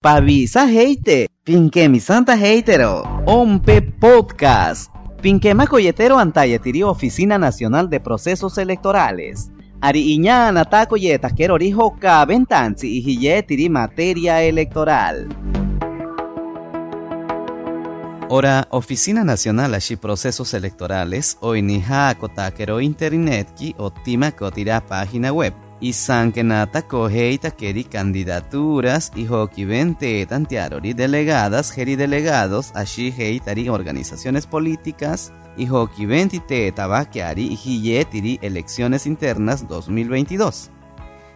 Pavisa heite, pinque mi santa heitero, ompe podcast. Pinque macoyetero antayetiri Oficina Nacional de Procesos Electorales. Ari iñana taco yeta quiero rijo ventanzi y tiri materia electoral. Ora, Oficina Nacional de Procesos Electorales, hoy ni internet ki optima cotira página web. Y sankenata cogeita keri candidaturas y vente tantiarori delegadas, geri delegados, ashi heitari organizaciones políticas, y venti te tabakiari y hiyetiri elecciones internas 2022.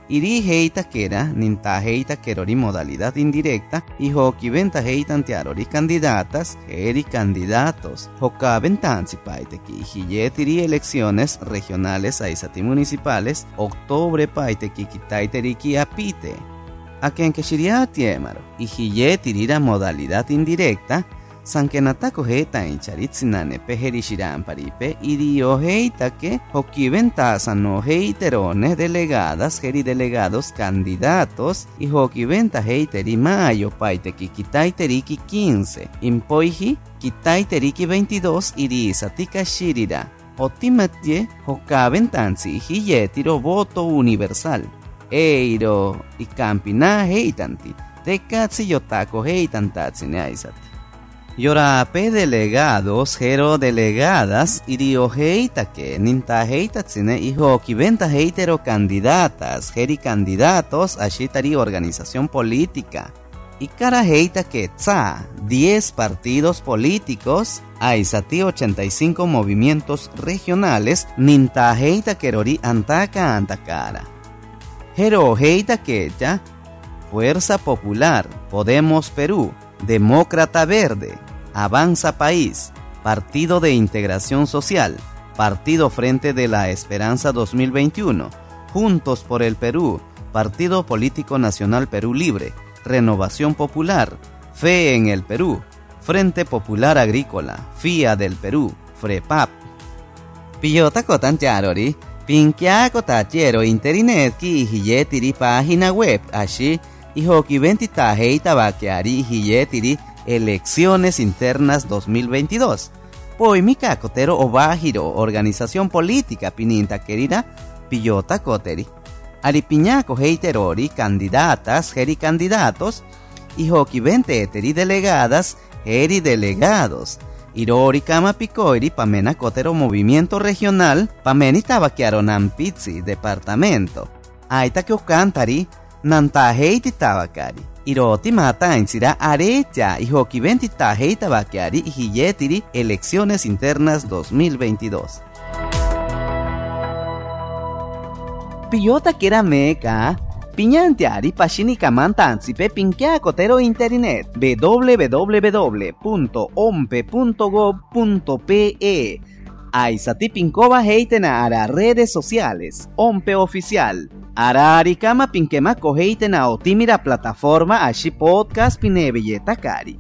Iri heita kera, ninta heita kerori modalidad indirecta, y hoki venta heitan tiarori candidatas, eri candidatos, hoka ventansi paiteki, hiyetiri elecciones regionales aisati municipales, octubre paiteki kitaiteriki apite. A que tiemaro, y hiyetiri la modalidad indirecta, sankenatako heita incharitsnane peherishiran paripe irio heita que ventaza no heiterones delegadas geri delegados candidatos y venta heiteri mayo paiteki kitaiteriki 15 impoiji kitaiteriki 22 irisa tika shirira. Otimatye hokaventansi hiyetiro voto universal. Eiro y campina heitanti. Tekatsi yotako heitantatsine aisati P delegados, Jero delegadas, irio que ninta heita tsine hijo venta heitero candidatas, Jeri candidatos, ashitari organización política. Y cara heita que tsa, 10 partidos políticos, aisati 85 movimientos regionales, ninta heita kerori antaka antakara. Jero heita que ya, Fuerza Popular, Podemos Perú, Demócrata Verde, Avanza País, Partido de Integración Social, Partido Frente de la Esperanza 2021, Juntos por el Perú, Partido Político Nacional Perú Libre, Renovación Popular, Fe en el Perú, Frente Popular Agrícola, FIA del Perú, FREPAP. Piyota kotan charori, pinkia quiero internet ki hiyetiri página web, así y bakeari hiyetiri elecciones internas 2022. Poimika Cotero Obajiro, organización política pininta querida, Pillota Coteri. Aripiñaco heiterori, candidatas, geri candidatos, y hoki vente eteri delegadas, geri delegados. Irori Kama Picoiri, Pamena Cotero Movimiento Regional, Pameni Tabaquiaronan Pizzi, Departamento. Aita cantari, Nanta Heiti Tabacari. Iroti mata insira arecha y bakiari y hiyetiri elecciones internas 2022. Piyota kera meka, piñantiari pashini kamantansipe pinkia cotero internet www.ompe.gov.pe Aisati Pinkova heitena ara redes sociales, Ompe Oficial. Ara arikama pinkema koheitena otimira plataforma ashi podcast pinebelleta kari.